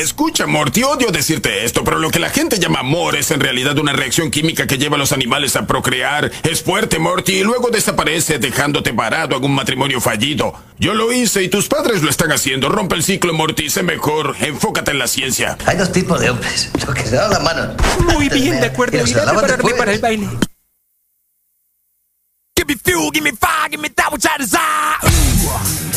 Escucha, Morty, odio decirte esto, pero lo que la gente llama amor es en realidad una reacción química que lleva a los animales a procrear. Es fuerte, Morty, y luego desaparece dejándote parado en un matrimonio fallido. Yo lo hice y tus padres lo están haciendo. Rompe el ciclo, Morty, sé mejor. Enfócate en la ciencia. Hay dos tipos de hombres, los que se dan la mano. Muy bien, de acuerdo. Y para el baile. Give me fuel, give me fire, give me that which I desire.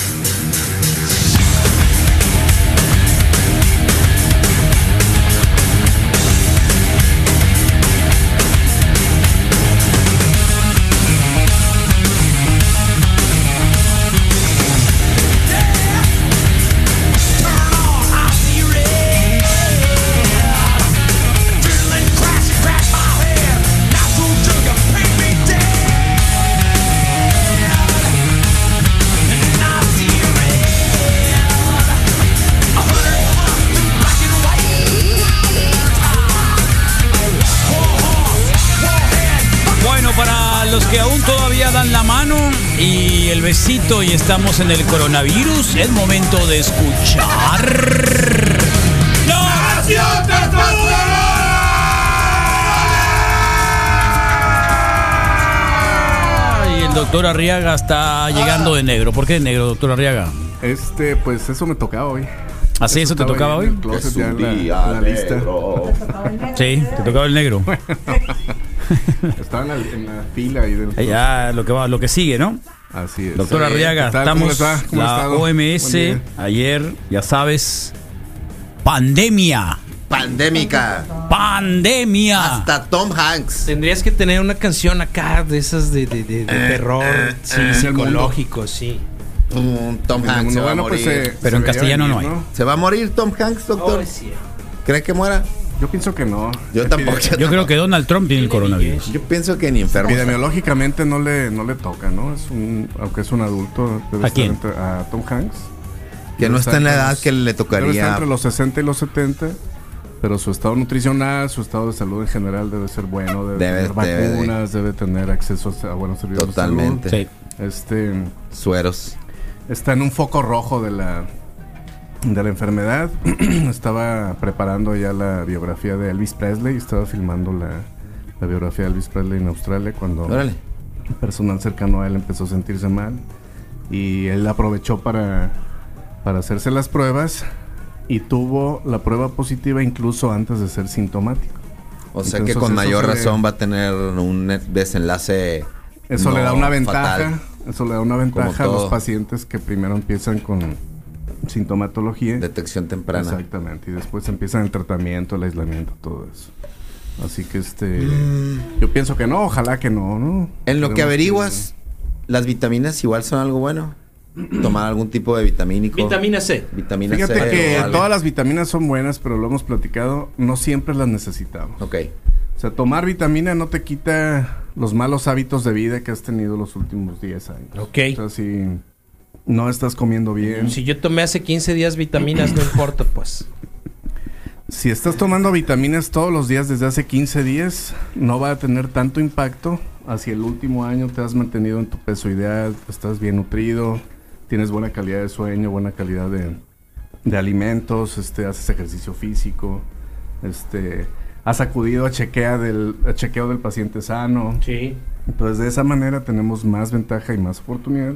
Los que aún todavía dan la mano y el besito y estamos en el coronavirus, es momento de escuchar. Y el doctor Arriaga está llegando de negro. ¿Por qué de negro, doctor Arriaga? Este, pues eso me tocaba hoy. ¿Así eso te tocaba hoy? la- en la lista. Sí, te tocaba el negro. Estaba en la, en la fila ahí del Eh, Ya lo que va, lo que sigue, ¿no? Así es. Doctor Arriaga, ¿Qué tal? ¿Cómo estamos ha la estado? OMS ayer, ya sabes, pandemia, Pandémica. pandemia. Hasta Tom Hanks. Tendrías que tener una canción acá de esas de, de, de- de terror sí, eh, psicológico, sí. Mm, Tom Hanks se va a Bueno, pues, eh, Pero se en castellano no hay. ¿Se va a morir Tom Hanks, doctor? Oh, sí. ¿Cree que muera? Yo pienso que no. Yo tampoco. Yo creo que Donald Trump tiene el coronavirus. Yo pienso que ni enfermo. Epidemiológicamente no le, no le toca, ¿no? Es un, aunque es un adulto. debe ¿A estar quién? entre- a Tom Hanks. Que no está en la edad los- que le Debe estar tocaría. entre los 60 y los 70. Pero su estado nutricional, su estado de salud en general debe ser bueno. Debe, Debe- tener vacunas, debe tener acceso a buenos servicios Totalmente. De salud. Este, Sueros. está en un foco rojo de la de la enfermedad. estaba preparando ya la biografía de Elvis Presley, estaba filmando la, la biografía de Elvis Presley en Australia cuando Órale. un personal cercano a él empezó a sentirse mal y él aprovechó para para hacerse las pruebas y tuvo la prueba positiva incluso antes de ser sintomático. O sea Entonces, que con mayor le- razón va a tener un desenlace. Eso no le da una ventaja, eso le da una ventaja a los pacientes que primero empiezan con sintomatología. Detección temprana. Exactamente, y después empiezan el tratamiento, el aislamiento, todo eso. Así que este Mm. yo pienso que no, ojalá que no, ¿no? En lo que averiguas, las vitaminas igual son algo bueno. Tomar algún tipo de vitamínico. Vitamina C. Vitamina Fíjate C. que o algo. todas las vitaminas son buenas, pero lo hemos platicado, no siempre las necesitamos. Ok. O sea, tomar vitamina no te quita los malos hábitos de vida que has tenido los últimos 10 años. Ok. O sea, si no estás comiendo bien, Si yo tomé hace 15 días vitaminas, no importa, pues. Si estás tomando vitaminas todos los días desde hace 15 días, no va a tener tanto impacto. Hacia el último año te has mantenido en tu peso ideal, estás bien nutrido, tienes buena calidad de sueño, buena calidad de, de alimentos, este, haces ejercicio físico, este, has acudido a, chequea del, a chequeo del paciente sano. Sí. Entonces de esa manera tenemos más ventaja y más oportunidad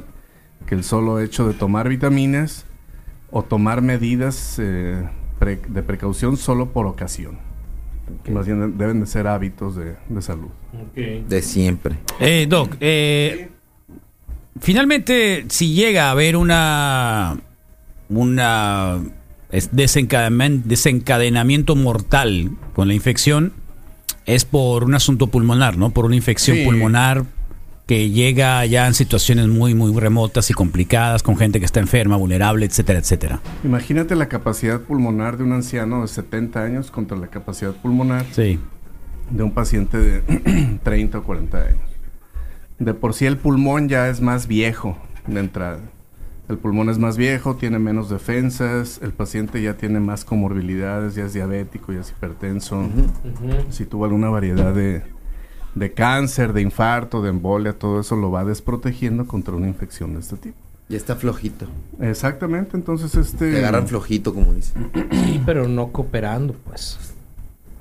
que el solo hecho de tomar vitaminas o tomar medidas eh, pre- de precaución solo por ocasión. Más bien deben de ser hábitos de, de salud. De siempre. Eh, Doc, eh, finalmente, si llega a haber una, una desencadenamiento mortal con la infección, es por un asunto pulmonar, ¿no? Por una infección Sí. pulmonar que llega ya en situaciones muy, muy remotas y complicadas, con gente que está enferma, vulnerable, etcétera, etcétera. Imagínate la capacidad pulmonar de un anciano de 70 años contra la capacidad pulmonar Sí. de un paciente de 30 o 40 años. De por sí el pulmón ya es más viejo de entrada. El pulmón es más viejo, tiene menos defensas, el paciente ya tiene más comorbilidades, ya es diabético, ya es hipertenso. Si tuvo alguna variedad de, de cáncer, de infarto, de embolia, todo eso lo va desprotegiendo contra una infección de este tipo. Ya está flojito. Exactamente, entonces este... Te agarran flojito, como dicen. Sí, pero no cooperando, pues.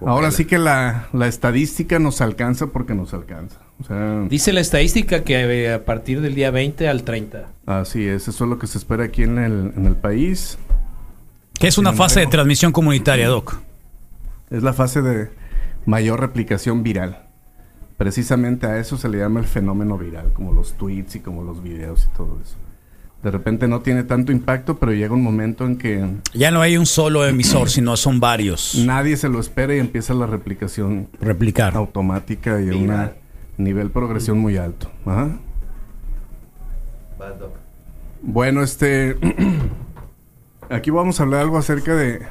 Ahora sí que la, la estadística nos alcanza porque nos alcanza. O sea, Dice la estadística que eh, a partir del día 20 al 30. así es, eso es lo que se espera aquí en el, en el país. Que es una fase de transmisión comunitaria, Doc. Es la fase de mayor replicación viral. Precisamente a eso se le llama el fenómeno viral, como los tweets y como los videos y todo eso. De repente no tiene tanto impacto, pero llega un momento en que Ya no hay un solo emisor, sino son varios. nadie se lo espera y empieza la replicación Replicar. automática y a un nivel progresión muy alto. Ajá. Bueno, este. Aquí vamos a hablar algo acerca de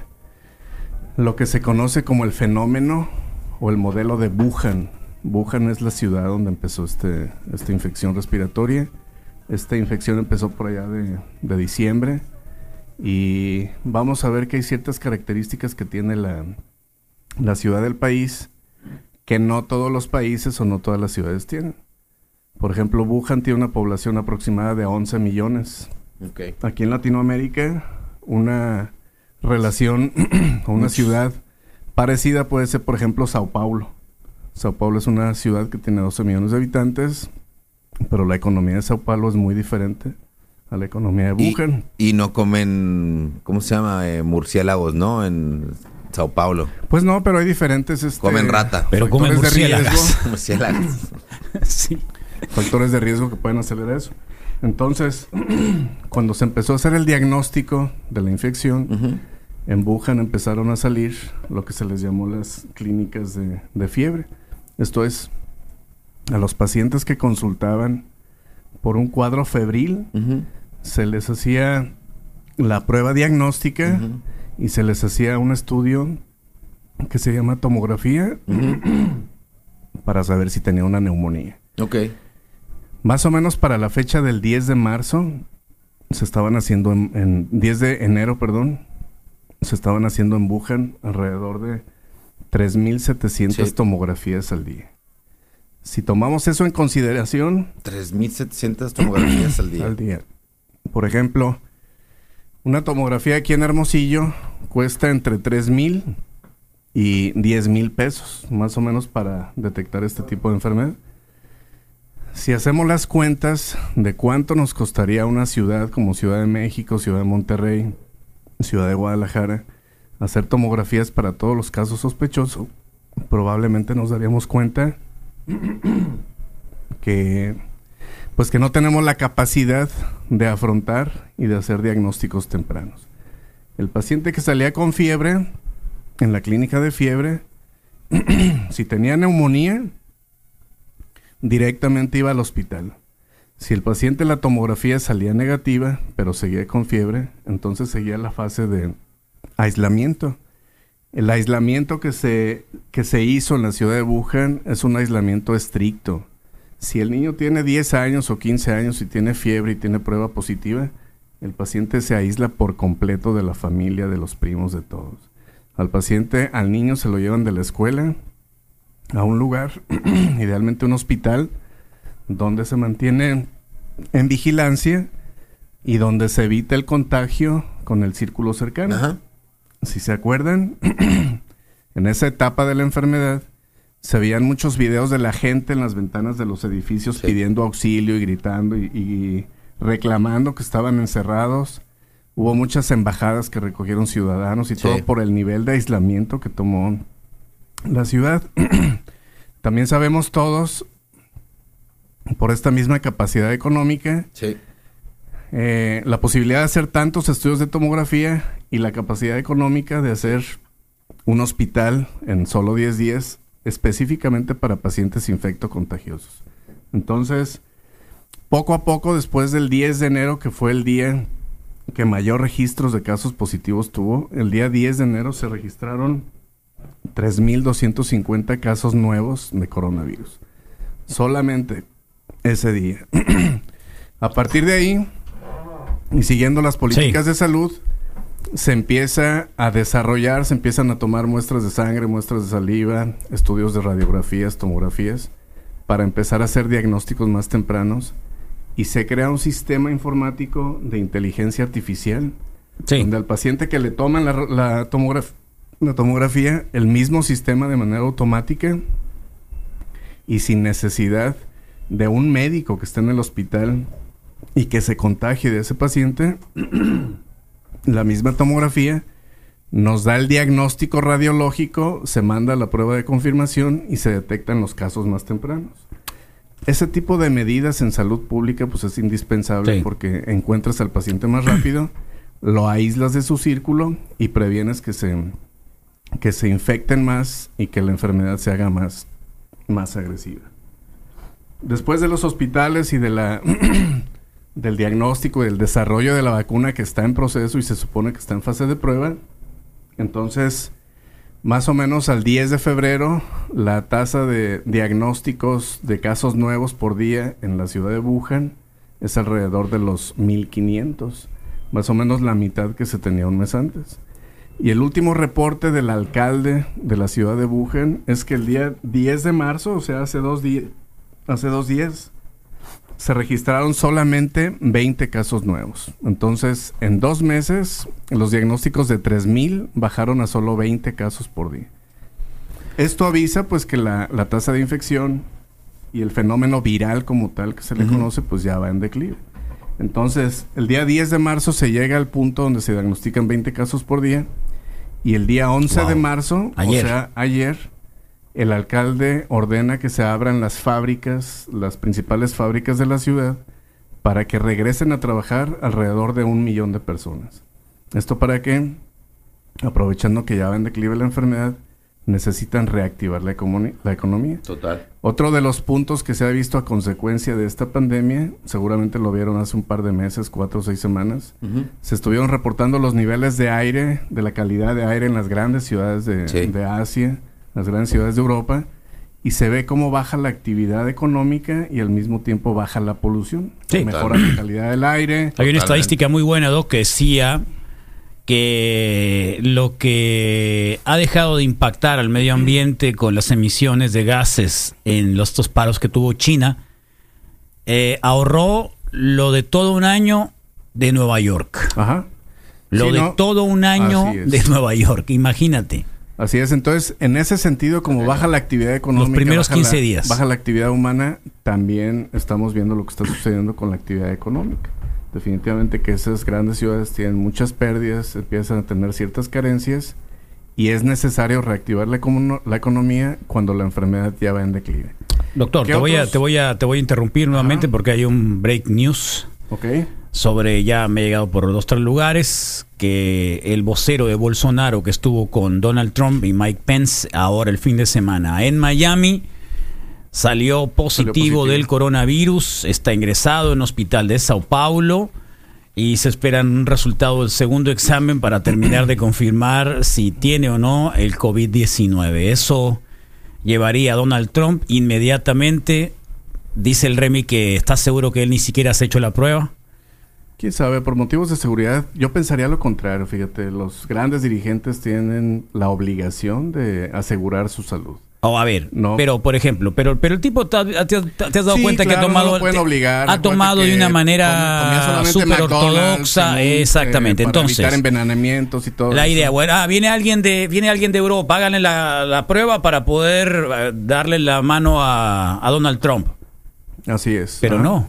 lo que se conoce como el fenómeno o el modelo de Wuhan. Wuhan es la ciudad donde empezó este, esta infección respiratoria. Esta infección empezó por allá de, de diciembre. Y vamos a ver que hay ciertas características que tiene la, la ciudad del país que no todos los países o no todas las ciudades tienen. Por ejemplo, Wuhan tiene una población aproximada de 11 millones. Aquí en Latinoamérica, una relación o una ciudad parecida puede ser, por ejemplo, Sao Paulo. Sao Paulo es una ciudad que tiene 12 millones de habitantes, pero la economía de Sao Paulo es muy diferente a la economía de Wuhan. y no comen, ¿cómo se llama? Eh, murciélagos, ¿no? En Sao Paulo. Pues no, pero hay diferentes... este, Comen rata. Pero comen murciélagos. Murciélagos. sí. factores de riesgo que pueden acelerar eso. Entonces, cuando se empezó a hacer el diagnóstico de la infección, en Wuhan empezaron a salir lo que se les llamó las clínicas de, de fiebre. Esto es, a los pacientes que consultaban por un cuadro febril, se les hacía la prueba diagnóstica y se les hacía un estudio que se llama tomografía para saber si tenía una neumonía. Ok. Más o menos para la fecha del 10 de marzo, se estaban haciendo en, en 10 de enero, perdón, se estaban haciendo en Wuhan alrededor de 3.700 Sí. tomografías al día. Si tomamos eso en consideración, 3.700 tomografías al día. al día, por ejemplo, una tomografía aquí en Hermosillo cuesta entre 3.000 y 10.000 pesos, más o menos para detectar este tipo de enfermedad. Si hacemos las cuentas de cuánto nos costaría una ciudad como Ciudad de México, Ciudad de Monterrey, Ciudad de Guadalajara, hacer tomografías para todos los casos sospechosos, probablemente nos daríamos cuenta que pues que no tenemos la capacidad de afrontar y de hacer diagnósticos tempranos. El paciente que salía con fiebre en la clínica de fiebre, si tenía neumonía, directamente iba al hospital. Si el paciente en la tomografía salía negativa, pero seguía con fiebre, entonces seguía la fase de aislamiento. El aislamiento que se, que se hizo en la ciudad de Wuhan es un aislamiento estricto. Si el niño tiene 10 años o 15 años y tiene fiebre y tiene prueba positiva, el paciente se aísla por completo de la familia, de los primos, de todos. Al paciente, al niño se lo llevan de la escuela a un lugar, idealmente un hospital, donde se mantiene en vigilancia y donde se evita el contagio con el círculo cercano. Ajá. Si se acuerdan, en esa etapa de la enfermedad se veían muchos videos de la gente en las ventanas de los edificios Sí. pidiendo auxilio y gritando y, y reclamando que estaban encerrados. Hubo muchas embajadas que recogieron ciudadanos y Sí. todo por el nivel de aislamiento que tomó la ciudad. También sabemos todos, por esta misma capacidad económica, Sí. Eh, la posibilidad de hacer tantos estudios de tomografía y la capacidad económica de hacer un hospital en solo 10 días específicamente para pacientes infectocontagiosos. Entonces, poco a poco, después del 10 de enero, que fue el día que mayor registros de casos positivos tuvo, el día 10 de enero se registraron 3.250 casos nuevos de coronavirus. Solamente ese día. a partir de ahí, y siguiendo las políticas de salud, se empieza a desarrollar, se empiezan a tomar muestras de sangre, muestras de saliva, estudios de radiografías, tomografías, para empezar a hacer diagnósticos más tempranos y se crea un sistema informático de inteligencia artificial Sí. donde al paciente que le toman la, la tomograf- la tomografía, el mismo sistema de manera automática y sin necesidad de un médico que esté en el hospital y que se contagie de ese paciente, la misma tomografía nos da el diagnóstico radiológico, se manda la prueba de confirmación y se detectan los casos más tempranos. Ese tipo de medidas en salud pública pues es indispensable Sí. porque encuentras al paciente más rápido, lo aíslas de su círculo y previenes que se que se infecten más y que la enfermedad se haga más más agresiva. Después de los hospitales y de la del diagnóstico y del desarrollo de la vacuna que está en proceso y se supone que está en fase de prueba, entonces más o menos al 10 de febrero, la tasa de diagnósticos de casos nuevos por día en la ciudad de Wuhan es alrededor de los 1500, más o menos la mitad que se tenía un mes antes. Y el último reporte del alcalde de la ciudad de Wuhan es que el día 10 de marzo, o sea, hace dos, hace dos días, se registraron solamente 20 casos nuevos. Entonces, en dos meses, los diagnósticos de 3.000 bajaron a solo 20 casos por día. Esto avisa pues que la, la tasa de infección y el fenómeno viral como tal que se le conoce pues ya va en declive. Entonces, el día 10 de marzo se llega al punto donde se diagnostican 20 casos por día y el día 11 de marzo, Ayer. o sea, ayer, el alcalde ordena que se abran las fábricas, las principales fábricas de la ciudad, para que regresen a trabajar alrededor de un millón de personas. Esto para que, aprovechando que ya va en declive la enfermedad, necesitan reactivar la, la economía. Total. Otro de los puntos que se ha visto a consecuencia de esta pandemia, seguramente lo vieron hace un par de meses, cuatro o seis semanas, se estuvieron reportando los niveles de aire, de la calidad de aire en las grandes ciudades de, Sí. de Asia, las grandes ciudades de Europa, y se ve cómo baja la actividad económica y al mismo tiempo baja la polución. Sí. Mejora la calidad del aire. Hay una estadística muy buena, Doc, que decía que lo que ha dejado de impactar al medio ambiente con las emisiones de gases en los dos paros que tuvo China, eh, ahorró lo de todo un año de Nueva York. Ajá. Lo de ¿no? todo un año de Nueva York, imagínate. Así es, entonces, en ese sentido, como baja la actividad económica, primeros baja 15 la- días. baja la actividad humana, también estamos viendo lo que está sucediendo con la actividad económica. Definitivamente que esas grandes ciudades tienen muchas pérdidas, empiezan a tener ciertas carencias y es necesario reactivar la, la economía cuando la enfermedad ya va en declive. Doctor, ¿Qué te voy, a, te, voy a, te voy a interrumpir nuevamente Ajá. porque hay un break news. ¿Ok? Sobre, ya me he llegado por dos, tres lugares, que el vocero de Bolsonaro que estuvo con Donald Trump y Mike Pence ahora el fin de semana en Miami, salió positivo, positivo. del coronavirus, está ingresado en hospital de Sao Paulo y se espera un resultado del segundo examen para terminar de confirmar si tiene o no el COVID-19. Eso llevaría a Donald Trump inmediatamente. Dice el Remy que está seguro que él ni siquiera se ha hecho la prueba. Quién sabe, por motivos de seguridad, yo pensaría lo contrario, fíjate, los grandes dirigentes tienen la obligación de asegurar su salud. O a ver, No. pero por ejemplo, pero pero el tipo te, ha- te- te has dado Sí, cuenta que ha tomado no obligar. ha tomado de una manera súper ortodoxa, eh, exactamente. para Entonces, evitar envenenamientos y todo. la eso. idea, bueno, ah, viene alguien de viene alguien de Europa, háganle la, la prueba para poder eh, darle la mano a, a Donald Trump, Así es. pero Ajá. no.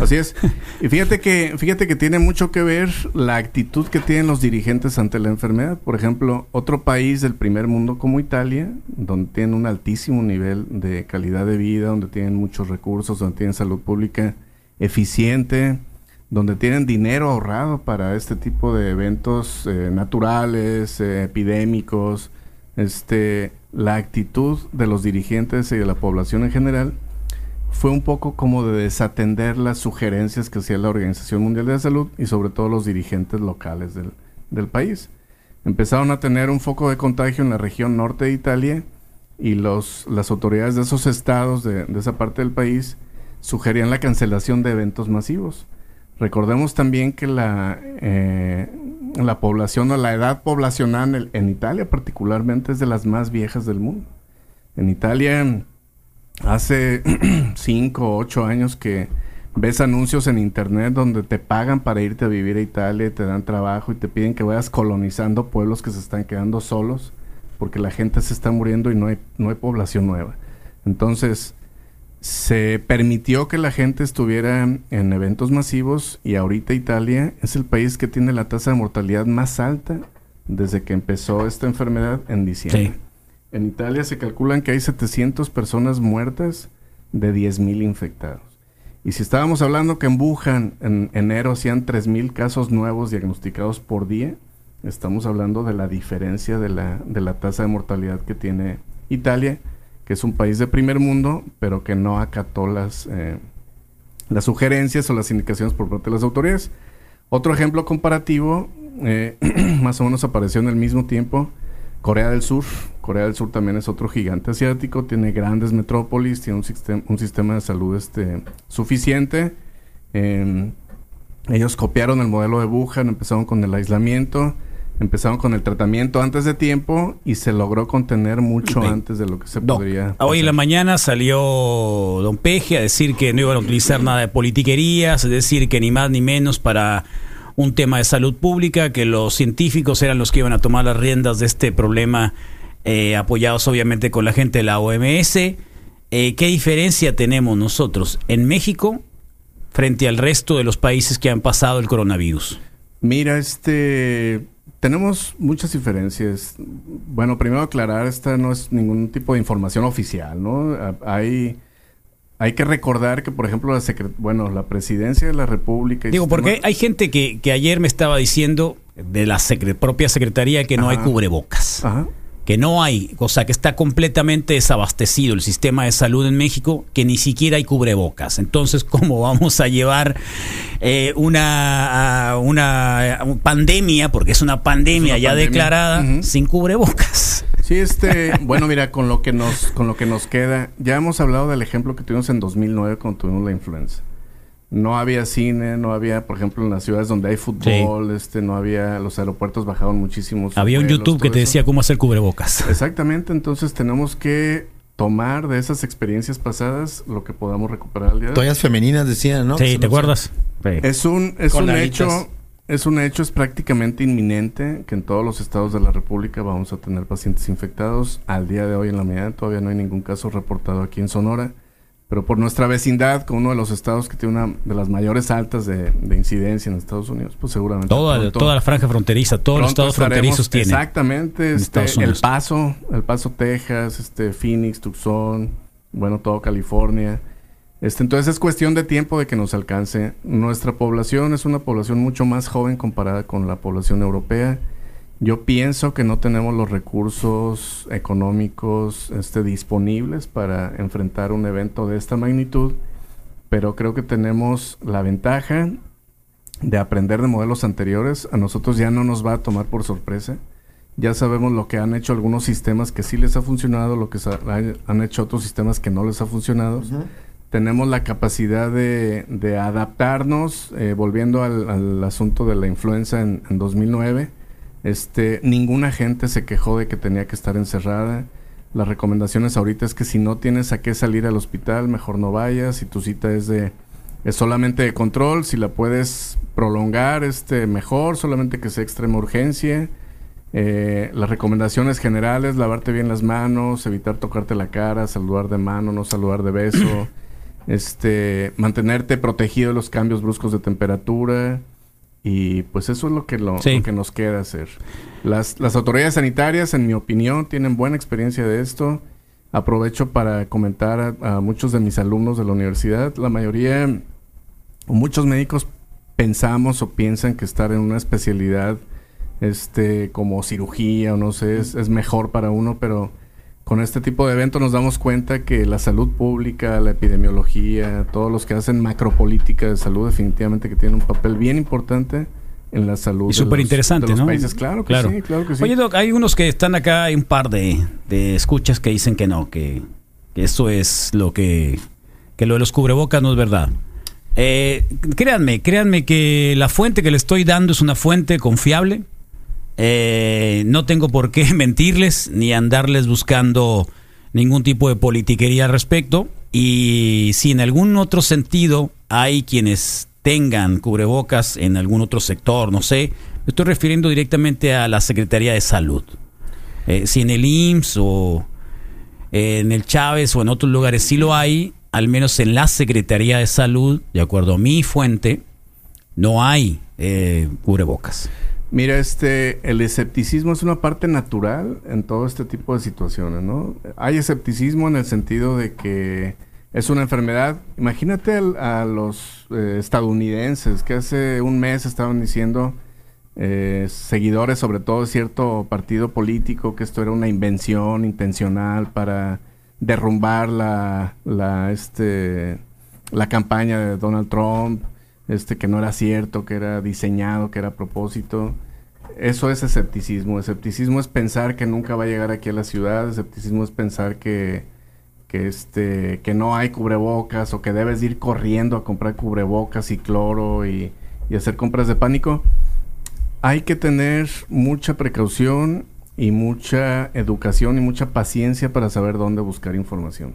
Así es. Y fíjate que, fíjate que tiene mucho que ver la actitud que tienen los dirigentes ante la enfermedad. Por ejemplo, otro país del primer mundo como Italia, donde tienen un altísimo nivel de calidad de vida, donde tienen muchos recursos, donde tienen salud pública eficiente, donde tienen dinero ahorrado para este tipo de eventos eh, naturales, eh, epidémicos, este, la actitud de los dirigentes y de la población en general fue un poco como de desatender las sugerencias que hacía la Organización Mundial de la Salud y sobre todo los dirigentes locales del, país. Empezaron a tener un foco de contagio en la región norte de Italia y los, las autoridades de esos estados, de, esa parte del país, sugerían la cancelación de eventos masivos. Recordemos también que la, eh, la población o la edad poblacional en Italia particularmente es de las más viejas del mundo. En Italia hace cinco o ocho años que ves anuncios en internet donde te pagan para irte a vivir a Italia, te dan trabajo y te piden que vayas colonizando pueblos que se están quedando solos porque la gente se está muriendo y no hay, no hay población nueva. Entonces, se permitió que la gente estuviera en eventos masivos y ahorita Italia es el país que tiene la tasa de mortalidad más alta desde que empezó esta enfermedad en diciembre. Sí. En Italia se calculan que hay 700 personas muertas de 10.000 infectados. Y si estábamos hablando que en Wuhan en enero hacían 3.000 casos nuevos diagnosticados por día, estamos hablando de la diferencia de la, de la tasa de mortalidad que tiene Italia, que es un país de primer mundo, pero que no acató las, eh, las sugerencias o las indicaciones por parte de las autoridades. Otro ejemplo comparativo, eh, más o menos apareció en el mismo tiempo, Corea del Sur. Corea del Sur también es otro gigante asiático, tiene grandes metrópolis, tiene un, sistema, un sistema de salud este, suficiente. Eh, ellos copiaron el modelo de Wuhan, empezaron con el aislamiento, empezaron con el tratamiento antes de tiempo y se logró contener mucho antes de lo que se No. podría. Hoy en la mañana salió Don Peje a decir que no iban a utilizar nada de politiquerías, es decir, que ni más ni menos para un tema de salud pública, que los científicos eran los que iban a tomar las riendas de este problema, eh, apoyados obviamente con la gente de la OMS. Eh, ¿Qué diferencia tenemos nosotros en México frente al resto de los países que han pasado el coronavirus? Mira, este. Tenemos muchas diferencias. Bueno, primero aclarar, esta no es ningún tipo de información oficial, ¿no? Hay, hay que recordar que, por ejemplo, la bueno, la presidencia de la República. y Digo, porque hay gente que, que ayer me estaba diciendo de la secre- propia secretaría que no hay cubrebocas. Ajá. que no hay, o sea, que está completamente desabastecido el sistema de salud en México, que ni siquiera hay cubrebocas. Entonces, ¿cómo vamos a llevar eh, una, una, a pandemia, porque es una pandemia Es una ya pandemia. declarada, sin cubrebocas? Sí, este, bueno, mira, con lo que nos, con lo que nos queda, ya hemos hablado del ejemplo que tuvimos en 2009 cuando tuvimos la influenza. No había cine, no había, por ejemplo, en las ciudades donde hay fútbol, este, no había, los aeropuertos bajaron muchísimo. Había un YouTube que te eso. decía cómo hacer cubrebocas. Exactamente, entonces tenemos que tomar de esas experiencias pasadas lo que podamos recuperar al día de hoy. Toallas femeninas decían, ¿no? Sí, ¿te acuerdas? Sí. Es un, es Con un hecho, es un hecho, es prácticamente inminente que en todos los estados de la República vamos a tener pacientes infectados. Al día de hoy en la mañana todavía no hay ningún caso reportado aquí en Sonora, pero por nuestra vecindad con uno de los estados que tiene una de las mayores altas de, de incidencia en Estados Unidos, pues seguramente Toda, pronto- toda la franja fronteriza, todos los estados fronterizos tienen. Exactamente, en este, Estados El. Paso, El Paso, Texas, este, Phoenix, Tucson, bueno, todo California. Este, entonces es cuestión de tiempo de que nos alcance. Nuestra población es una población mucho más joven comparada con la población europea. Yo pienso que no tenemos los recursos económicos este, disponibles para enfrentar un evento de esta magnitud, pero creo que tenemos la ventaja de aprender de modelos anteriores. A nosotros ya no nos va a tomar por sorpresa. Ya sabemos lo que han hecho algunos sistemas que sí les ha funcionado, lo que han hecho otros sistemas que no les ha funcionado. Tenemos la capacidad de, de adaptarnos, eh, volviendo al, asunto de la influenza en, en 2009. Este, ninguna gente se quejó de que tenía que estar encerrada. Las recomendaciones ahorita es que si no tienes a qué salir al hospital, mejor no vayas. Si tu cita es de es solamente de control, si la puedes prolongar, este mejor, solamente que sea extrema urgencia. Eh, las recomendaciones generales, lavarte bien las manos, evitar tocarte la cara, saludar de mano, no saludar de beso, este, mantenerte protegido de los cambios bruscos de temperatura y pues eso es lo que, lo, Sí. lo que nos queda hacer. Las, las autoridades sanitarias, en mi opinión, tienen buena experiencia de esto. Aprovecho para comentar a, a muchos de mis alumnos de la universidad. La mayoría, o muchos médicos pensamos o piensan que estar en una especialidad este como cirugía o no sé es, es mejor para uno pero con este tipo de eventos nos damos cuenta que la salud pública la epidemiología todos los que hacen macropolítica de salud definitivamente que tienen un papel bien importante en la salud Y súper interesante, ¿no? países claro que sí claro que sí Oye, Doc, hay unos que están acá, hay un par de, de escuchas que dicen que no, que, que eso es lo que, que lo de los cubrebocas no es verdad. Eh, créanme, créanme que la fuente que le estoy dando es una fuente confiable. Eh, no tengo por qué mentirles ni andarles buscando ningún tipo de politiquería al respecto. Y si en algún otro sentido hay quienes tengan cubrebocas en algún otro sector, no sé. Me estoy refiriendo directamente a la Secretaría de Salud. Eh, si en el IMSS o en el Chávez o en otros lugares sí lo hay, al menos en la Secretaría de Salud, de acuerdo a mi fuente, no hay eh, cubrebocas. Mira, este, el escepticismo es una parte natural en todo este tipo de situaciones, ¿no? Hay escepticismo en el sentido de que es una enfermedad. Imagínate a, los eh, estadounidenses que hace un mes estaban diciendo, eh, seguidores sobre todo de cierto partido político, que esto era una invención intencional para derrumbar la, la, este, la campaña de Donald Trump, este, que no era cierto, que era diseñado, que era a propósito. Eso es escepticismo. Escepticismo es pensar que nunca va a llegar aquí a la ciudad. Escepticismo es pensar que, que, este, que no hay cubrebocas o que debes ir corriendo a comprar cubrebocas y cloro y, y hacer compras de pánico. Hay que tener mucha precaución y mucha educación y mucha paciencia para saber dónde buscar información.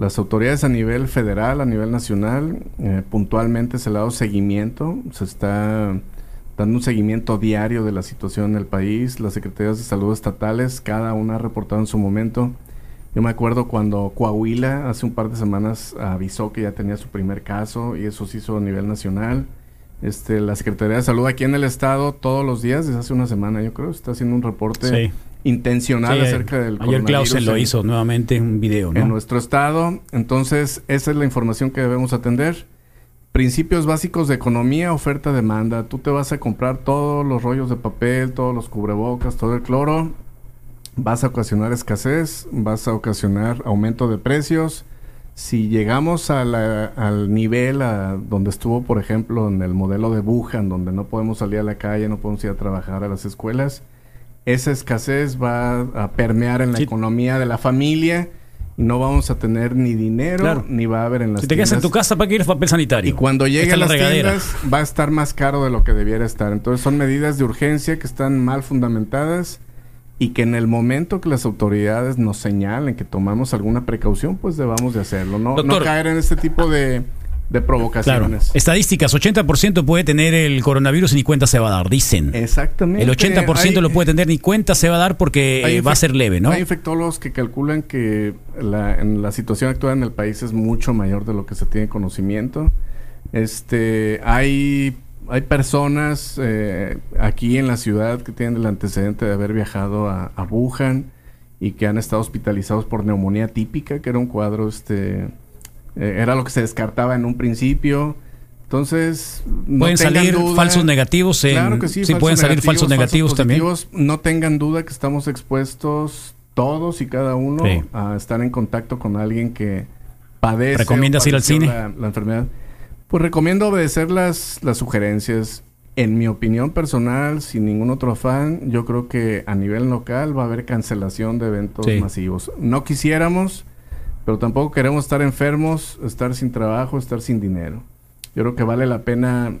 Las autoridades a nivel federal, a nivel nacional, eh, puntualmente se le ha dado seguimiento, se está dando un seguimiento diario de la situación en el país. Las secretarías de salud estatales, cada una ha reportado en su momento. Yo me acuerdo cuando Coahuila hace un par de semanas avisó que ya tenía su primer caso y eso se hizo a nivel nacional. Este, la Secretaría de Salud aquí en el estado todos los días, desde hace una semana yo creo, está haciendo un reporte Sí. Intencional Sí, acerca del ayer coronavirus lo en- hizo nuevamente un video, en ¿no? nuestro estado. Entonces, esa es la información que debemos atender. Principios básicos de economía, oferta, demanda. Tú te vas a comprar todos los rollos de papel, todos los cubrebocas, todo el cloro. Vas a ocasionar escasez, vas a ocasionar aumento de precios. Si llegamos a la- al nivel a donde estuvo, por ejemplo, en el modelo de Wuhan, donde no podemos salir a la calle, no podemos ir a trabajar a las escuelas, esa escasez va a permear en la Sí. economía de la familia no vamos a tener ni dinero Claro. ni va a haber en las Si te quedas en tu casa, ¿para qué quieres papel sanitario? Y cuando llegue a la las regadera. tiendas va a estar más caro de lo que debiera estar. Entonces son medidas de urgencia que están mal fundamentadas y que en el momento que las autoridades nos señalen que tomamos alguna precaución, pues debamos de hacerlo. No, no caer en este tipo de, de Claro. provocaciones. Estadísticas, 80% puede tener el coronavirus y ni cuenta se va a dar, dicen. Exactamente. El 80% Hay- lo puede tener ni cuenta se va a dar porque eh, va a ser leve, ¿no? Hay infectólogos que calculan que la, en la situación actual en el país es mucho mayor de lo que se tiene conocimiento. Este, hay, hay personas eh, aquí en la ciudad que tienen el antecedente de haber viajado a, a Wuhan y que han estado hospitalizados por neumonía típica, que era un cuadro, este, eh, era lo que se descartaba en un principio. Entonces, no pueden salir duda- falsos negativos. En, Claro que sí, falsos pueden salir falsos negativos también. No tengan duda que estamos expuestos todos y cada uno Sí. a estar en contacto con alguien que padece. ¿Recomiendas ir al cine? La, la enfermedad. Pues recomiendo obedecer las, las sugerencias. En mi opinión personal, sin ningún otro afán, yo creo que a nivel local va a haber cancelación de eventos Sí. masivos. No quisiéramos, pero tampoco queremos estar enfermos, estar sin trabajo, estar sin dinero. Yo creo que vale la pena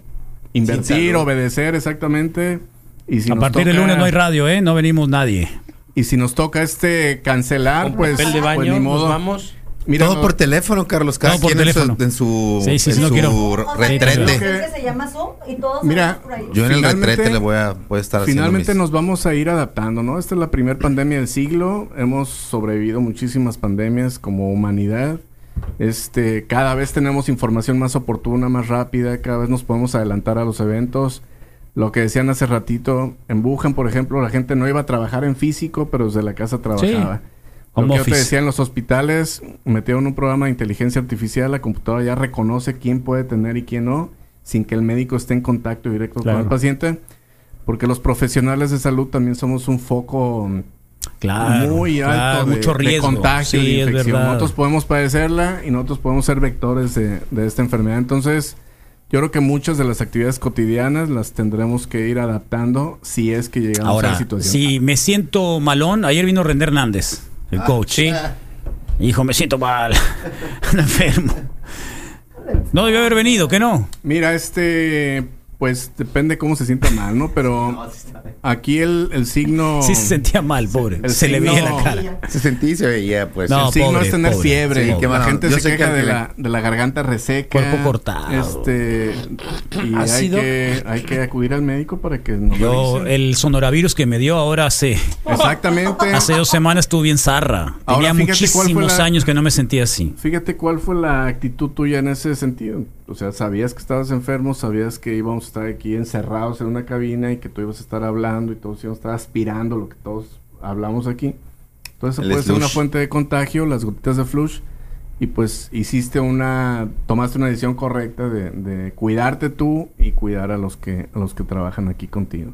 invertir, obedecer exactamente. Y si a nos partir del toca- lunes no hay radio, ¿eh? No venimos nadie. Y si nos toca este cancelar, pues, pues ni nos modo. vamos. Mira, Todo no- por teléfono, Carlos. Cada Todo por quien en su- teléfono. en su, Sí, sí, sí, en no su retrete. ¿no Que- crees que se llama Zoom y todos Mira, andamos por ahí? Yo en el retrete le voy a, voy a estar haciendo Finalmente mis- nos vamos a ir adaptando, ¿no? Esta es la primera pandemia del siglo. Hemos sobrevivido muchísimas pandemias como humanidad. Este, cada vez tenemos información más oportuna, más rápida, cada vez nos podemos adelantar a los eventos. Lo que decían hace ratito, en Wuhan, por ejemplo, la gente no iba a trabajar en físico, pero desde la casa trabajaba. Lo Home que yo te decía en los hospitales, metieron un programa de inteligencia artificial, la computadora ya reconoce quién puede tener y quién no, sin que el médico esté en contacto directo Claro. con el paciente, porque los profesionales de salud también somos un foco Claro. muy alto claro, de, mucho de riesgo. contagio, Sí, de infección. Nosotros podemos padecerla y nosotros podemos ser vectores de, de esta enfermedad. Entonces, yo creo que muchas de las actividades cotidianas las tendremos que ir adaptando si es que llegamos a la situación. si me siento malón, ayer vino René Hernández, el coach. Sí. Hijo, me siento mal. Ando enfermo. No debió haber venido, ¿que no? Mira, este Pues depende cómo se sienta mal, ¿no? Pero aquí el, el signo... Sí se sentía mal, pobre. El se le veía signo- la cara. Se sentía y se veía, pues. No, el signo pobre, es tener pobre. fiebre. Sí, y qué la gente se queja que de la, de la garganta reseca. Cuerpo cortado. Este, y hay ¿Ácido? que, hay que acudir al médico para que nos Yo, el sonoravirus que me dio ahora hace, Exactamente. hace dos semanas estuve bien zarra. Ahora, Tenía muchísimos la- años que no me sentía así. Fíjate cuál fue la actitud tuya en ese sentido. O sea, sabías que estabas enfermo, sabías que íbamos a estar aquí encerrados en una cabina y que tú ibas a estar hablando y todos íbamos a estar aspirando lo que todos hablamos aquí. Entonces, El puede ser una fuente de contagio, las gotitas de flush. Y pues hiciste una, tomaste una decisión correcta de, de cuidarte tú y cuidar a los que, a los que trabajan aquí contigo.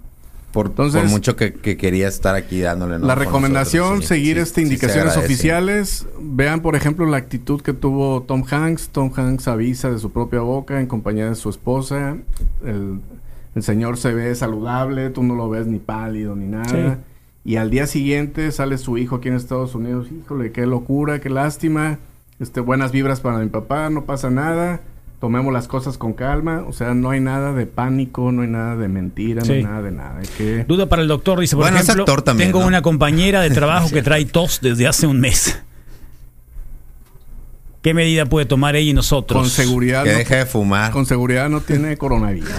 Por, Entonces- por mucho que, que quería estar aquí dándole. ¿no? La recomendación, nosotros, sí, seguir sí, este sí se indicaciones oficiales. Vean, por ejemplo, la actitud que tuvo Tom Hanks. Tom Hanks avisa de su propia boca en compañía de su esposa. El, el señor se ve saludable, tú no lo ves ni pálido ni nada. Y al día siguiente sale su hijo aquí en Estados Unidos. Híjole, qué locura, qué lástima. Este, buenas vibras para mi papá, no pasa nada. Tomemos las cosas con calma. O sea, no hay nada de pánico, no hay nada de mentira, no hay nada de nada. Que... Duda para el doctor, dice, por Bueno, es ejemplo, actor también, tengo ¿no? una compañera de trabajo que trae tos desde hace un mes. ¿Qué medida puede tomar ella y nosotros? Con seguridad. Que no- deje de fumar. Con seguridad no tiene coronavirus.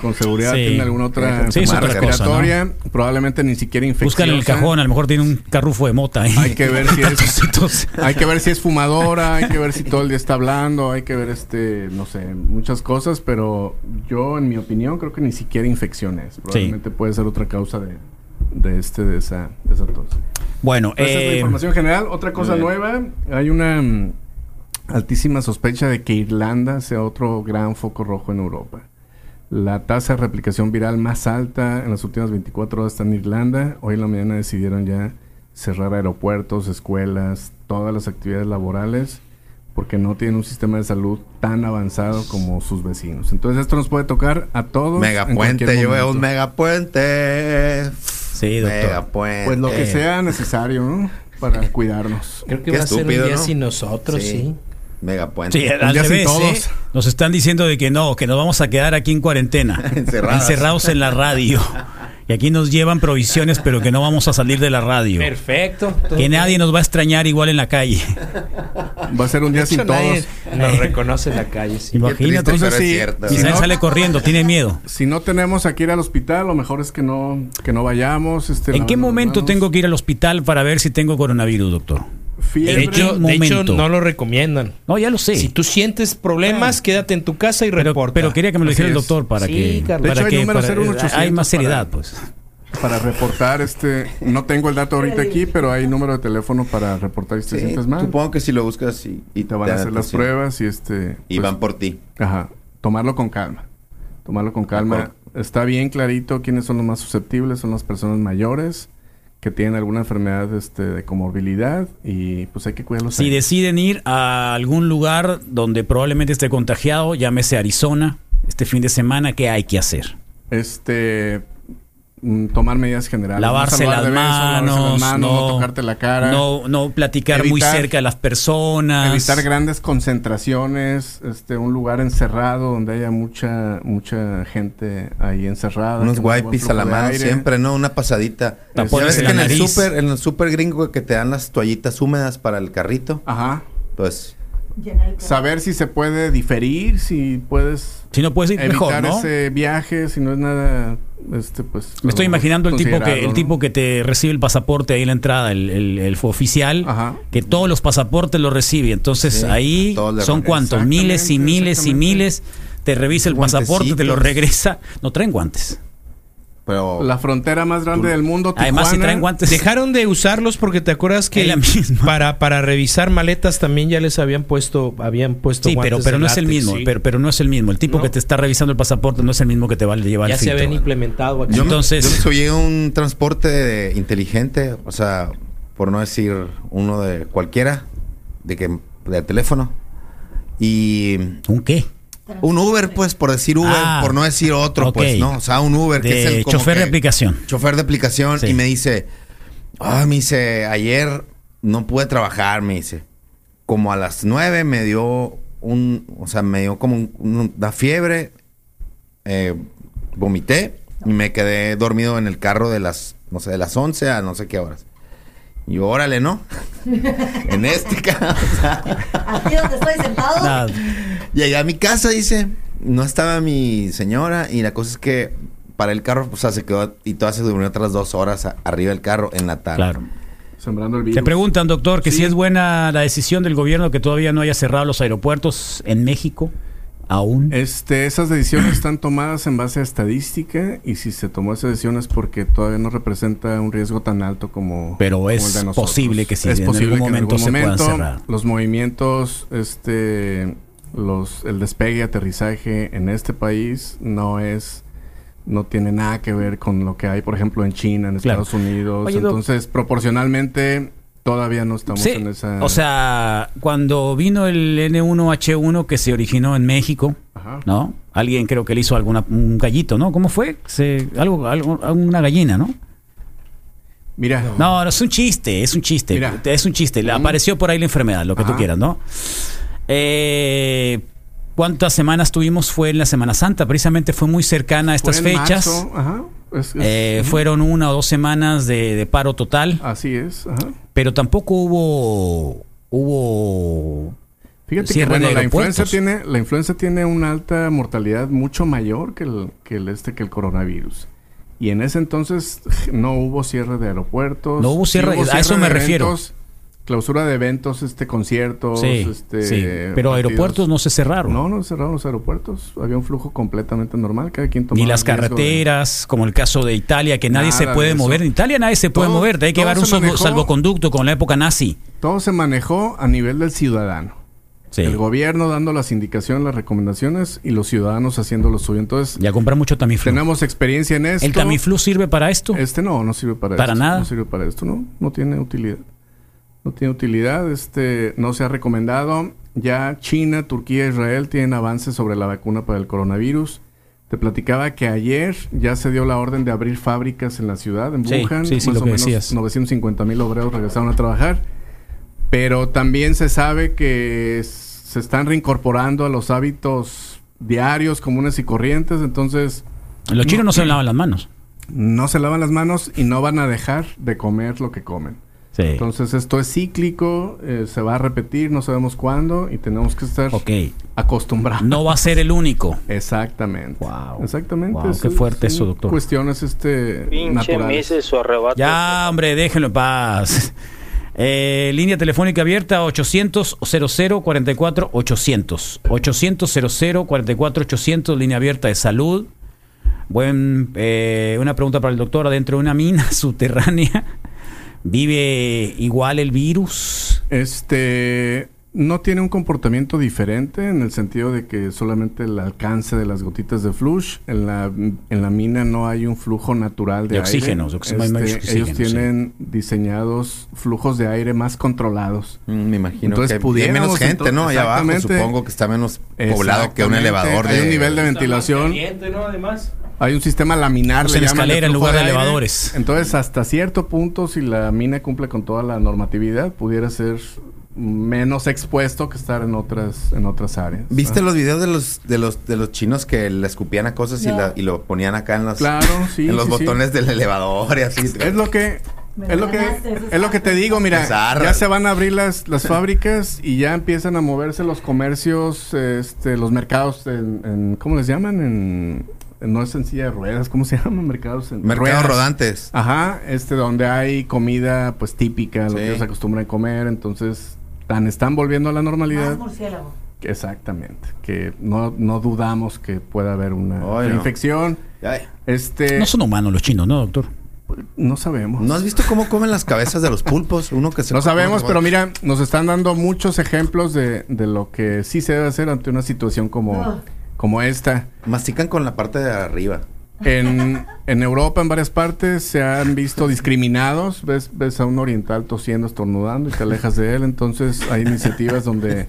Con seguridad Sí. tiene alguna otra Sí, es enfermedad otra cosa, respiratoria. Probablemente ni siquiera infecciosa. Buscan en el cajón, a lo mejor tiene un carrufo de mota ahí. Hay que ver si es-. Hay que ver si es fumadora, hay que ver si todo el día está hablando, hay que ver este, no sé, muchas cosas, pero yo en mi opinión creo que ni siquiera infección es. Probablemente puede ser otra causa de, de este, de esa, de esa tos. Bueno, Esa es la eh, información general. Otra cosa nueva, hay una mm, altísima sospecha de que Irlanda sea otro gran foco rojo en Europa. La tasa de replicación viral más alta en las últimas 24 horas está en Irlanda. Hoy en la mañana decidieron ya cerrar aeropuertos, escuelas, todas las actividades laborales porque no tienen un sistema de salud tan avanzado como sus vecinos. Entonces esto nos puede tocar a todos. en Megapuente, yo veo un megapuente. sí, doctor. Megapuente. Pues lo que sea necesario, ¿no? Para cuidarnos. Creo que Qué va a ser un día ¿no? sin nosotros, sí. Megapuente. Sí, Un al día sin revés, todos. ¿eh? Nos están diciendo de que no, que nos vamos a quedar aquí en cuarentena. Encerradas. Encerrados en la radio. Y aquí nos llevan provisiones, pero que no vamos a salir de la radio. Perfecto. Que nadie nos va a extrañar igual en la calle. Va a ser un día sin nadie todos. Nos reconoce en la calle, sí. Imagínate. triste, Entonces, si él no- sale corriendo, tiene miedo. Si no tenemos que ir al hospital, lo mejor es que no, que no vayamos. Este, ¿En qué momento manos. tengo que ir al hospital para ver si tengo coronavirus, doctor? Fiebre. De ¿En qué hecho, de hecho, momento? no lo recomiendan. No, ya lo sé. Si tú sientes problemas, quédate en tu casa y pero, reporta. pero quería que me lo dijera el doctor para Sí, que, Carlos. De para hecho, hay que para- 01800 hay más seriedad, para- pues. Para reportar, este, no tengo el dato ahorita aquí, pero hay número de teléfono para reportar si te Sí, sientes mal. supongo que si lo buscas y, Y te van a hacer las sí. pruebas y este. Y pues, van por ti. Ajá. Tomarlo con calma. Tomarlo con calma. Está bien clarito quiénes son los más susceptibles, son las personas mayores que tienen alguna enfermedad este, de comorbilidad y pues hay que cuidarlos. Si ahí. deciden ir a algún lugar donde probablemente esté contagiado, llámese Arizona, este fin de semana, ¿qué hay que hacer? Este tomar medidas generales. No Lavarse saludar las beso, lavarse manos, las manos, no, no, tocarte la cara. no, no platicar muy cerca de las personas. Evitar grandes concentraciones, este, un lugar encerrado donde haya mucha mucha gente ahí encerrada. Unos no wipes a la mano aire. siempre, ¿no? Una pasadita. ¿Sabes en que en el super, en el super gringo que te dan las toallitas húmedas para el carrito? Ajá. Pues Saber si se puede diferir, si puedes Si no puedes ir, mejor, evitar ¿no? ese viaje, si no es nada, este, pues. Me estoy lo- imaginando el tipo que el ¿no? tipo que te recibe el pasaporte ahí en la entrada, el, el- el oficial, Ajá. que todos los pasaportes los recibe. Entonces Sí, ahí son cuántos, miles y miles y miles. Te revisa el pasaporte, te lo regresa. No traen guantes. Pero La frontera más grande del mundo, Además, si traen guantes. Dejaron de usarlos porque te acuerdas que Es la misma. para para revisar maletas también ya les habían puesto habían puesto Sí, pero, guantes pero de no es el mismo. sí. Pero, pero no es el mismo. El tipo No. que te está revisando el pasaporte no es el mismo que te va a llevar ya el se filtro. habían implementado aquí. yo, me- Entonces- yo me subí a un transporte inteligente, o sea, por no decir uno de cualquiera, de que de teléfono. Y ¿Un qué? Un Uber, pues, por decir Uber, Ah, por no decir otro, pues, ¿no? O sea, un Uber que es el como chofer de aplicación. Chofer de aplicación Sí. y me dice, ah, me dice, ayer no pude trabajar, me dice. Como a las nueve me dio un, o sea, me dio como un- un- una fiebre, eh, vomité y me quedé dormido en el carro de las, no sé, de las 11 a no sé qué horas. Y yo, órale, ¿no? en este carro. o sea, Aquí donde estoy sentado. Llegué a mi casa, dice, no estaba mi señora y la cosa es que para el carro, o sea, se quedó y toda se durmió otras dos horas a- arriba del carro en la tarde. Claro. Sembrando el virus. Te preguntan, doctor, que Sí. si es buena la decisión del gobierno que todavía no haya cerrado los aeropuertos en México. Aún. Este, esas decisiones están tomadas en base a estadística y si se tomó esa decisión es porque todavía no representa un riesgo tan alto como Pero como es el de nosotros. posible que sí, es en posible algún que en momento algún se puedan momento cerrar. los movimientos, este, los, el despegue y aterrizaje en este país no es no tiene nada que ver con lo que hay, por ejemplo, en China, en Claro. Estados Unidos. Oye. Entonces, proporcionalmente todavía no estamos Sí, en esa. o sea, cuando vino el N1H1 que se originó en México, Ajá. ¿no? Alguien creo que le hizo alguna, un gallito, ¿no? ¿Cómo fue? Se, algo, algo, una gallina, ¿no? Mira, No, no, es un chiste, es un chiste. Mira. Es un chiste. Le Mm. apareció por ahí la enfermedad, lo que tú Ajá. quieras, ¿no? Eh, ¿Cuántas semanas tuvimos? Fue en la Semana Santa, precisamente fue muy cercana a estas fue en fechas. marzo, ajá, es- es- Eh, fueron una o dos semanas de, de paro total, Así es, ajá. pero tampoco hubo hubo Fíjate que Cierre bueno, de la influenza aeropuertos. tiene la influenza tiene una alta mortalidad mucho mayor que el, que el este que el coronavirus. Y en ese entonces no hubo cierre de aeropuertos. No hubo sí cierre, a eso me de refiero. Clausura de eventos, este conciertos, sí, este sí, pero partidos. aeropuertos no se cerraron. No, no cerraron los aeropuertos. Había un flujo completamente normal. Cada quien tomaba Ni las de- carreteras, como el caso de Italia, que nadie Nada se puede mover. En Italia nadie se puede mover, hay que llevar un se manejó- salvoconducto con la época nazi. Todo se manejó a nivel del ciudadano. Sí. El gobierno dando las indicaciones, las recomendaciones y los ciudadanos haciendo lo suyo. Entonces, Ya comprar mucho Tamiflu. tenemos experiencia en esto. ¿El Tamiflu sirve para esto? Este no, no sirve para, ¿Para esto. nada? No sirve para esto, ¿no? No tiene utilidad. No tiene utilidad, este, no se ha recomendado. Ya China, Turquía, Israel tienen avances sobre la vacuna para el coronavirus. Te platicaba que ayer ya se dio la orden de abrir fábricas en la ciudad, en Sí, Wuhan. sí, sí, Más lo o que menos decías. 950 mil obreros regresaron a trabajar. Pero también se sabe que se están reincorporando a los hábitos diarios, comunes y corrientes. Entonces, Los chinos no se lavan las manos. no se lavan las manos y no van a dejar de comer lo que comen. Sí. Entonces esto es cíclico, eh, se va a repetir, no sabemos cuándo y tenemos que estar acostumbrados. No va a ser el único. Exactamente. Wow. Exactamente. Wow, qué fuerte eso, doctor. Cuestiones este Pinche. Mises su arrebato. Ya, hombre, déjenlo en paz. Eh, línea telefónica abierta 800 00 44 800 800 00 44 800 línea abierta de salud. Buen, eh, una pregunta para el doctor. Adentro de una mina subterránea vive igual el virus. Este no tiene un comportamiento diferente en el sentido de que solamente el alcance de las gotitas de flush en la en la mina no hay un flujo natural de, De aire. oxígeno, de oxígeno, hay Este, ellos sí. tienen diseñados flujos de aire más controlados. Mm, Me imagino Entonces, que hay menos gente, ¿no? Allá abajo supongo que está menos poblado que un elevador Hay de... un nivel de ventilación. ¿no? Además. Hay un sistema laminar. Llaman, escalera en lugar de aire. elevadores. Entonces, hasta cierto punto, si la mina cumple con toda la normatividad, pudiera ser menos expuesto que estar en otras, en otras áreas. ¿Viste los videos de los de los de los chinos que le escupían a cosas y, la- y lo ponían acá en los Claro, sí, en los sí, sí. botones del elevador y así? Es lo que es lo que es lo que te digo, mira, ya se van a abrir las, las fábricas y ya empiezan a moverse los comercios, este, los mercados en, en- ¿cómo les llaman? En- no es en silla de ruedas, ¿cómo se llaman? Mercados en Mercados ruedas. rodantes. Ajá, este donde hay comida pues típica, lo Sí. que ellos acostumbran a comer, entonces tan están volviendo a la Más normalidad. Exactamente, que no, no dudamos que pueda haber una no. infección. Ay, Este, No son humanos los chinos, ¿no, doctor? no sabemos. ¿No has visto cómo comen las cabezas de los pulpos? Uno que se No sabemos, pero mira, nos están dando muchos ejemplos de, de lo que sí se debe hacer ante una situación como. Como esta. Mastican con la parte de arriba. En, en Europa, en varias partes, se han visto discriminados. Ves, ves a un oriental tosiendo, estornudando y te alejas de él. Entonces, hay iniciativas donde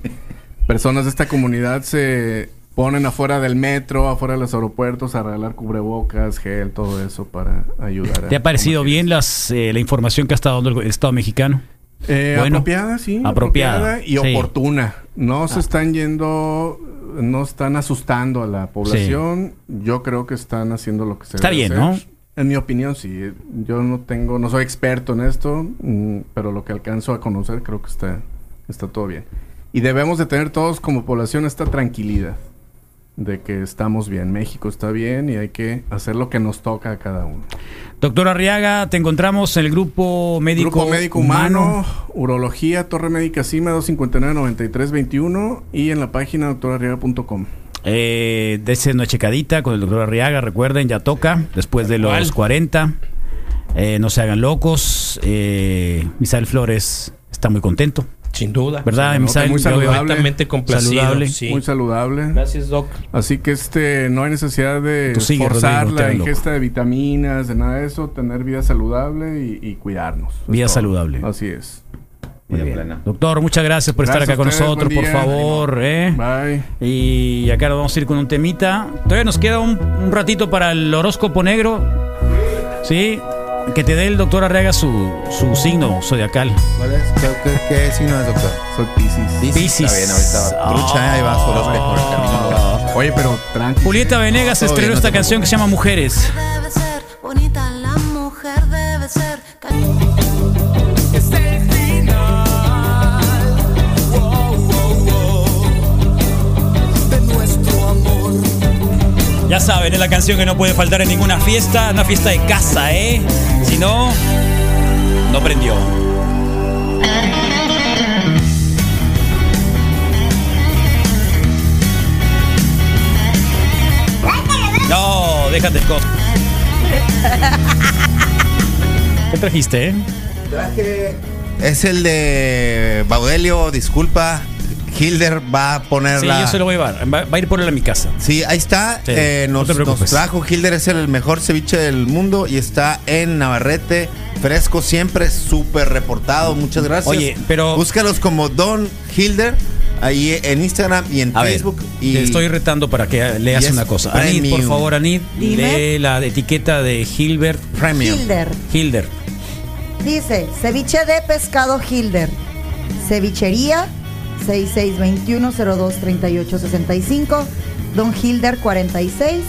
personas de esta comunidad se ponen afuera del metro, afuera de los aeropuertos a regalar cubrebocas, gel, todo eso para ayudar. a ¿Te ha parecido bien las, eh, la información que ha estado dando el Estado mexicano? Eh, Bueno, apropiada, sí. apropiada, y sí. Ah. oportuna. No se están yendo, no están asustando a la población. Yo creo que están haciendo lo que se Está debe bien, hacer. ¿no? En mi opinión, sí. Yo no tengo, no soy experto en esto, mm, pero lo que alcanzo a conocer creo que está, está todo bien. Y debemos de tener todos como población esta tranquilidad de que estamos bien, México está bien y hay que hacer lo que nos toca a cada uno. Doctor Arriaga, te encontramos en el grupo médico, Grupo Médico Humano, Urología, Torre Médica Cima, 259-9321 y en la página doctorarriaga.com. Eh, dése una checadita con el doctor Arriaga, recuerden, ya toca, después de los 40. Eh, no se hagan locos. Eh, Misael Flores está muy contento, Sin duda. ¿verdad, muy saludable. Completamente complacido. Saludable. sí. Muy saludable. Gracias, Doc. Así que este no hay necesidad de sigue, forzar Rodrigo, la loco. ingesta de vitaminas, de nada de eso, tener vida saludable y, y cuidarnos. Vida todo. saludable. Así es. Muy bien. plena. Doctor, muchas gracias por estar acá con ustedes, nosotros, por favor. ¿eh? Bye. Y acá nos vamos a ir con un temita. Todavía nos queda un, un ratito para el horóscopo negro. ¿Sí? Que te dé el doctor Arriaga su, su signo zodiacal. ¿Cuál es? ¿Qué, qué- qué signo es, doctor? Soy Pisces. Piscis. Está bien, ahorita va. Trucha, ahí va horóscopo por el camino. Oye, pero tranqui. Julieta Venegas Todo estrenó bien, no esta canción que se llama Mujeres. Debe ser bonita la mujer, debe ser cali- Ya saben, es la canción que no puede faltar en ninguna fiesta, una fiesta de casa, ¿eh? Si no, no prendió. No, déjate el. ¿Qué trajiste, eh? Traje. Es el de Baudelio, disculpa. Hilder va a poner Sí, la. yo se lo voy a llevar. Va, va a ir por él a mi casa. Sí, ahí está. Sí, Eh, no nos, te preocupes. nos trajo Hilder, es el mejor ceviche del mundo y está en Navarrete. Fresco siempre, súper reportado. Muchas gracias. Oye, pero- Búscalos como Don Hilder ahí en Instagram y en A Facebook. ver, y te estoy retando para que leas y es una cosa. Anid, por premium. favor, Anid, Dime. lee la etiqueta de Hilbert Premium. Hilder. Hilder. Dice, ceviche de pescado Hilder. Cevichería 6621-023865. Don Hilder 46.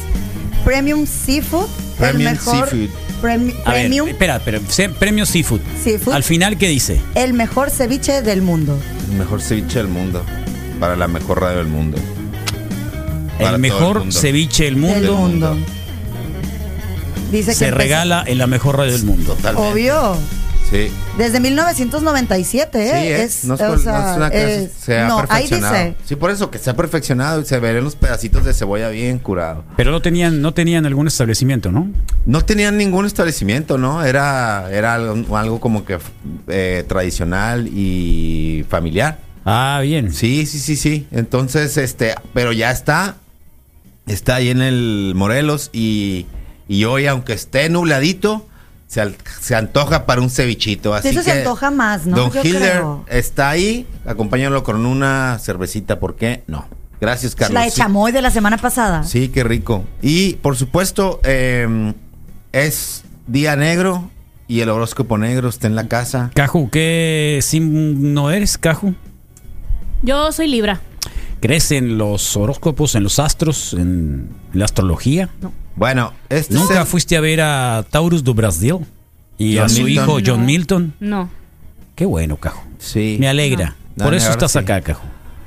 Premium Seafood. Premium el mejor, Seafood. Premi- A premium, ver, espera, pero premio Seafood. Seafood. Al final, ¿qué dice? el mejor ceviche del mundo. El mejor ceviche del mundo. Para la mejor radio del mundo. Para el el mejor mundo. ceviche del Del mundo mundo. Dice que se empezó- regala en la mejor radio del mundo. Totalmente. Obvio. Sí. Desde 1997, ¿eh? Sí, ¿eh? Es, no es, o por- sea, no es una es- se ha no, ahí perfeccionado. dice. Sí, por eso que se ha perfeccionado y se ven los pedacitos de cebolla bien curado. Pero no tenían, no tenían algún establecimiento, ¿no? No tenían ningún establecimiento, ¿no? Era, era algo, algo como que eh, tradicional y familiar. Ah, bien. Sí, sí, sí, sí. Entonces, este, pero ya está. Está ahí en el Morelos y, y hoy, aunque esté nubladito, se, al- se antoja para un cevichito. Así eso se que antoja más, ¿no? Don Yo Hilder creo. está ahí. Acompáñalo con una cervecita, ¿por qué? No. Gracias, Carlos. La de chamoy de la semana pasada. Sí, qué rico. Y por supuesto, eh, es día negro y el horóscopo negro está en la casa. Caju, ¿qué signo eres, Caju? Yo soy Libra. ¿Crees en los horóscopos, en los astros, en la astrología? Bueno, este es ¿Nunca el- fuiste a ver a Taurus do Brasil? Y a su Milton. hijo John No. Milton. No. Qué bueno, Caju. Sí. Me alegra. No, Por eso estás sí. acá, Caju.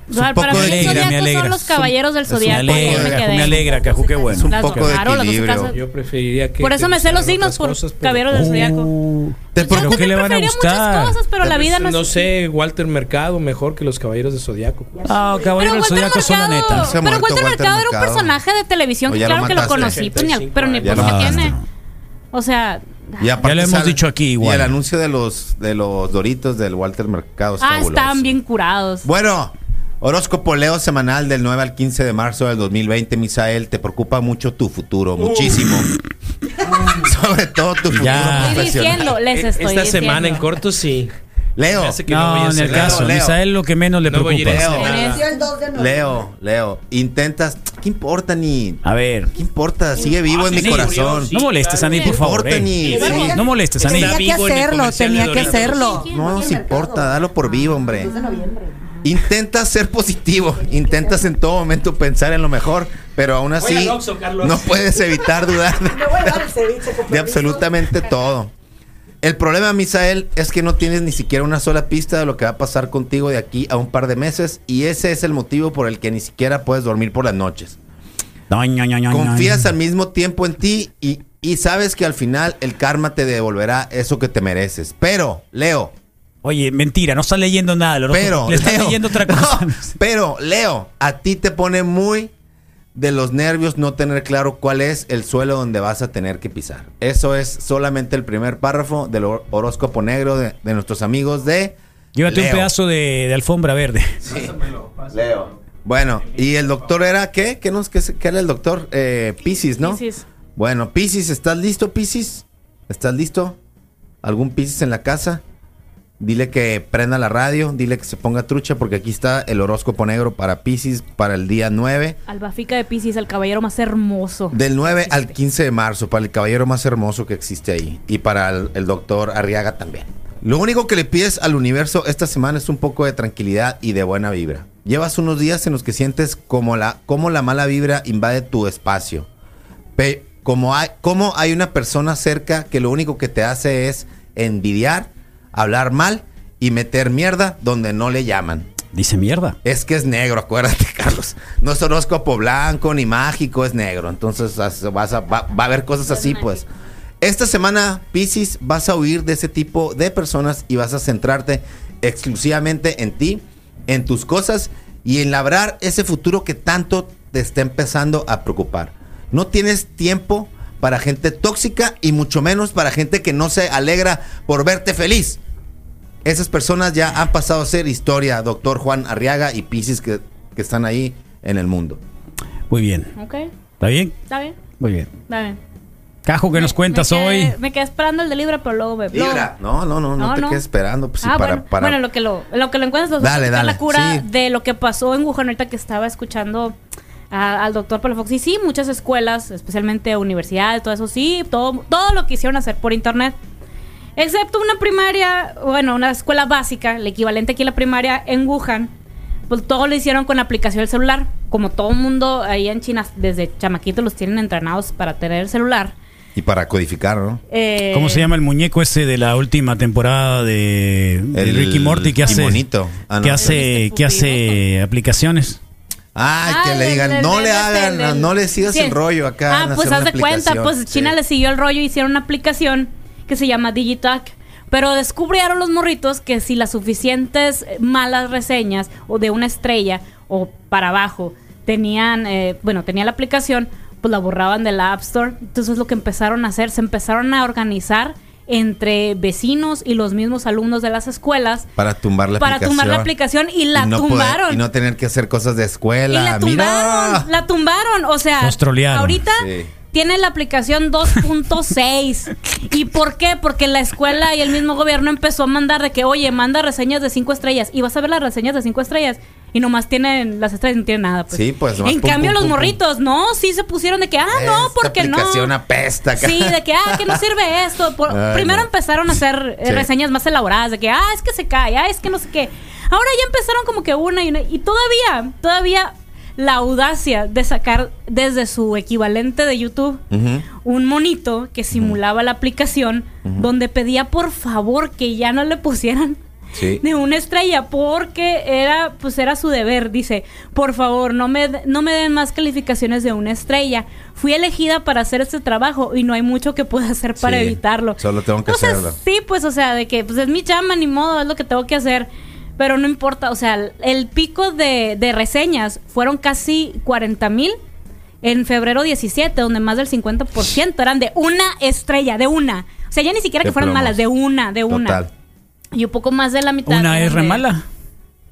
Es un Para poco mí de alegra, me zodiaco alegra. son los caballeros del Me zodiaco. ahí alegra, me me alegra, qué bueno. Es un poco de equilibrio. Yo preferiría que. Por eso te me sé los signos por cosas, pero- caballeros del zodiaco. Uh, ¿Te Pues yo pero qué le van a preferiría gustar? muchas cosas, pero la vida no No sé, Walter Mercado mejor que los caballeros de Zodiaco. Ah, Pero Caballero del Zodiaco son la neta. Pero Walter Mercado era un personaje de televisión O que claro que lo conocí, pues, pero ni por lo qué tiene. O sea, Y aparte Ya lo hemos sale- dicho aquí igual. Y el anuncio de los, de los doritos del Walter Mercado ah, fabuloso. estaban bien curados. Bueno, horóscopo Leo semanal del 9 al 15 de marzo del 2020. Misael, te preocupa mucho tu futuro, muchísimo. Sobre todo tu futuro Ya. Estoy profesional. diciendo, les estoy Esta semana en diciendo. corto sí. Leo. Hace que no voy a No, en hacer el Leo, caso. Leo. Misael lo que menos le No voy a ir a preocupa. Leo. nada. Nació el 2 de noviembre. Leo, Leo, intentas. ¿Qué importa ni? A ver. ¿Qué importa? Sigue vivo en mi sí, corazón. sí. No molestes, Andy, ¿Qué por favor. importa eh. ni? Sí. Sí. No molestes, Andy. Tenía que vivo en el hacerlo, comercial de tenía que Doritos. hacerlo. No nos importa, dalo por vivo, hombre. 2 de noviembre. Intentas ser positivo, intentas en todo momento pensar en lo mejor, pero aún así no puedes evitar dudar de, ceviche absolutamente todo. El problema, Misael, es que no tienes ni siquiera una sola pista de lo que va a pasar contigo de aquí a un par de meses y ese es el motivo por el que ni siquiera puedes dormir por las noches. Confías al mismo tiempo en ti y, y sabes que al final el karma te devolverá eso que te mereces. Pero, Leo, Oye, mentira, no estás leyendo nada. Loro. pero, le estás Leo, leyendo otra no, cosa. pero, Leo, a ti te pone muy de los nervios no tener claro cuál es el suelo donde vas a tener que pisar. Eso es solamente el primer párrafo del hor- horóscopo negro de, de nuestros amigos de Llévate un Leo. pedazo de, de alfombra verde. Leo. Bueno, y el doctor era qué? ¿Qué, nos, qué era el doctor? Eh, Piscis, ¿no? Piscis. Bueno, Piscis, ¿estás listo, Piscis? ¿Estás listo? ¿Algún Piscis en la casa? Dile que prenda la radio, dile que se ponga trucha porque aquí está el horóscopo negro para Piscis para el día 9. Albafica de Pisces, el caballero más hermoso. Del 9 al 15 de marzo, para el caballero más hermoso que existe ahí. Y para el, el doctor Arriaga también. Lo único que le pides al universo esta semana es un poco de tranquilidad y de buena vibra. Llevas unos días en los que sientes como la, como la mala vibra invade tu espacio. Pe- como, hay, como hay una persona cerca que lo único que te hace es envidiar, hablar mal y meter mierda donde no le llaman. Dice mierda. Es que es negro, acuérdate, Carlos. No es horóscopo blanco ni mágico, es negro. Entonces as- vas a- va, va a haber cosas así, pues. Esta semana, Pisces, vas a huir de ese tipo de personas y vas a centrarte exclusivamente en ti, en tus cosas y en labrar ese futuro que tanto te está empezando a preocupar. No tienes tiempo para gente tóxica y mucho menos para gente que no se alegra por verte feliz. Esas personas ya han pasado a ser historia, doctor Juan Arriaga y Pisces que, que están ahí en el mundo. Muy bien. Ok, ¿Está bien? está bien, Muy bien. está bien. Cajo, ¿qué nos cuentas me quedé- hoy? Me quedé esperando el de Libra, pero luego me. luego- Libra. No, no, no, no, No, te no. quedes esperando. Pues, ah, para, bueno, para- bueno, lo que lo, lo que lo encuentras los Dale, dale, la cura sí. de lo que pasó en Wuhan ahorita que estaba escuchando a- al doctor Palafox. Y sí, muchas escuelas, especialmente universidades, todo eso, sí, todo, todo lo quisieron hacer por internet. Excepto una primaria, bueno, una escuela básica, el equivalente aquí a la primaria en Wuhan, pues todo lo hicieron con la aplicación del celular. Como todo el mundo ahí en China, desde chamaquitos los tienen entrenados para tener el celular. Y para codificar, ¿no? Eh, ¿Cómo se llama el muñeco ese de la última temporada de, de El Ricky Morty que hace. Ah, no. que hace ¿El que hace aplicaciones? Ay, Ah, que le digan, no le hagan, no le sigas sí. el rollo acá. Ah, pues haz de cuenta, pues China Sí. le siguió el rollo y hicieron una aplicación que se llama Digitalk. Pero descubrieron los morritos que si las suficientes eh, malas reseñas o de una estrella o para abajo tenían, eh, bueno, tenía la aplicación, pues la borraban de la App Store. Entonces lo que empezaron a hacer, se empezaron a organizar entre vecinos y los mismos alumnos de las escuelas Para tumbar la para aplicación. tumbar la aplicación y la no poder- tumbaron. y no tener que hacer cosas de Y escuela. la tumbaron, Mira. la tumbaron. O sea, ahorita Sí. tiene la aplicación 2.6. ¿Y por qué? Porque la escuela y el mismo gobierno empezó a mandar de que, oye, manda reseñas de 5 estrellas. Y vas a ver las reseñas de 5 estrellas. Y nomás tienen las estrellas, no tienen nada. Pues. Sí, pues, En pum, pum, los pum, morritos, no, sí se pusieron de que, ah, no, porque no. apesta acá. Sí, de que, ah, que no sirve esto. Por- Ay, primero no. empezaron a hacer eh, Sí. reseñas más elaboradas, de que, ah, es que se cae, ah, es que no sé qué. Ahora ya empezaron como que una y una. Y todavía, todavía la audacia de sacar desde su equivalente de YouTube un monito que simulaba la aplicación donde pedía por favor que ya no le pusieran Sí. de una estrella porque era pues era su deber dice por favor no me no me den más calificaciones de una estrella fui elegida para hacer este trabajo y no hay mucho que pueda hacer para Sí, evitarlo solo tengo que hacerlo. sí pues o sea de que pues es mi chamba ni modo es lo que tengo que hacer pero no importa o sea el- el pico de, de reseñas fueron casi 40 mil en febrero 17 donde más del 50% eran de una estrella de una o sea ya ni siquiera que fueran plomos. malas de una de una Total. Y un poco más de la mitad. Una es re de- mala.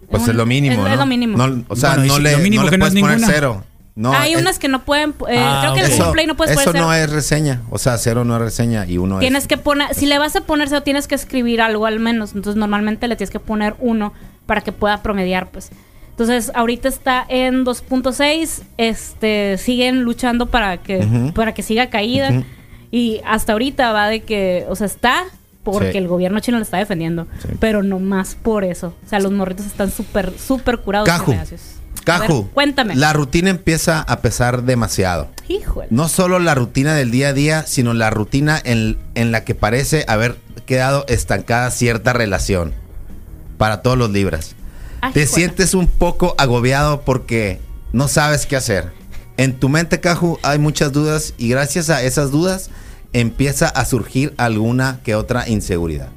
Pues Un- es lo mínimo. es- ¿no? es lo mínimo. No, o sea, Bueno, no si- le, lo mínimo no le que no es puedes poner ninguna. cero. No, Hay es- unas que no pueden, eh, Ah, creo que el. Google Play no puedes eso poner no cero. es reseña. O sea, cero no es reseña y uno Tienes es. que poner, si le vas a poner cero, tienes que escribir algo al menos. Entonces, normalmente le tienes que poner uno para que pueda promediar, pues. Entonces, ahorita está en 2.6. Este, siguen luchando para que, para que siga caída. Y hasta ahorita va de que, o sea, está porque Sí. el gobierno chino lo está defendiendo. Sí. Pero no más por eso. O sea, los morritos están súper, súper curados. Caju. ver, Caju, cuéntame. la rutina empieza a pesar demasiado. Híjole. No solo la rutina del día a día, sino la rutina en, en la que parece haber quedado estancada cierta relación para todos los libras. Ay, Te sientes un poco agobiado porque no sabes qué hacer. En tu mente, Caju, hay muchas dudas y gracias a esas dudas empieza a surgir alguna que otra inseguridad.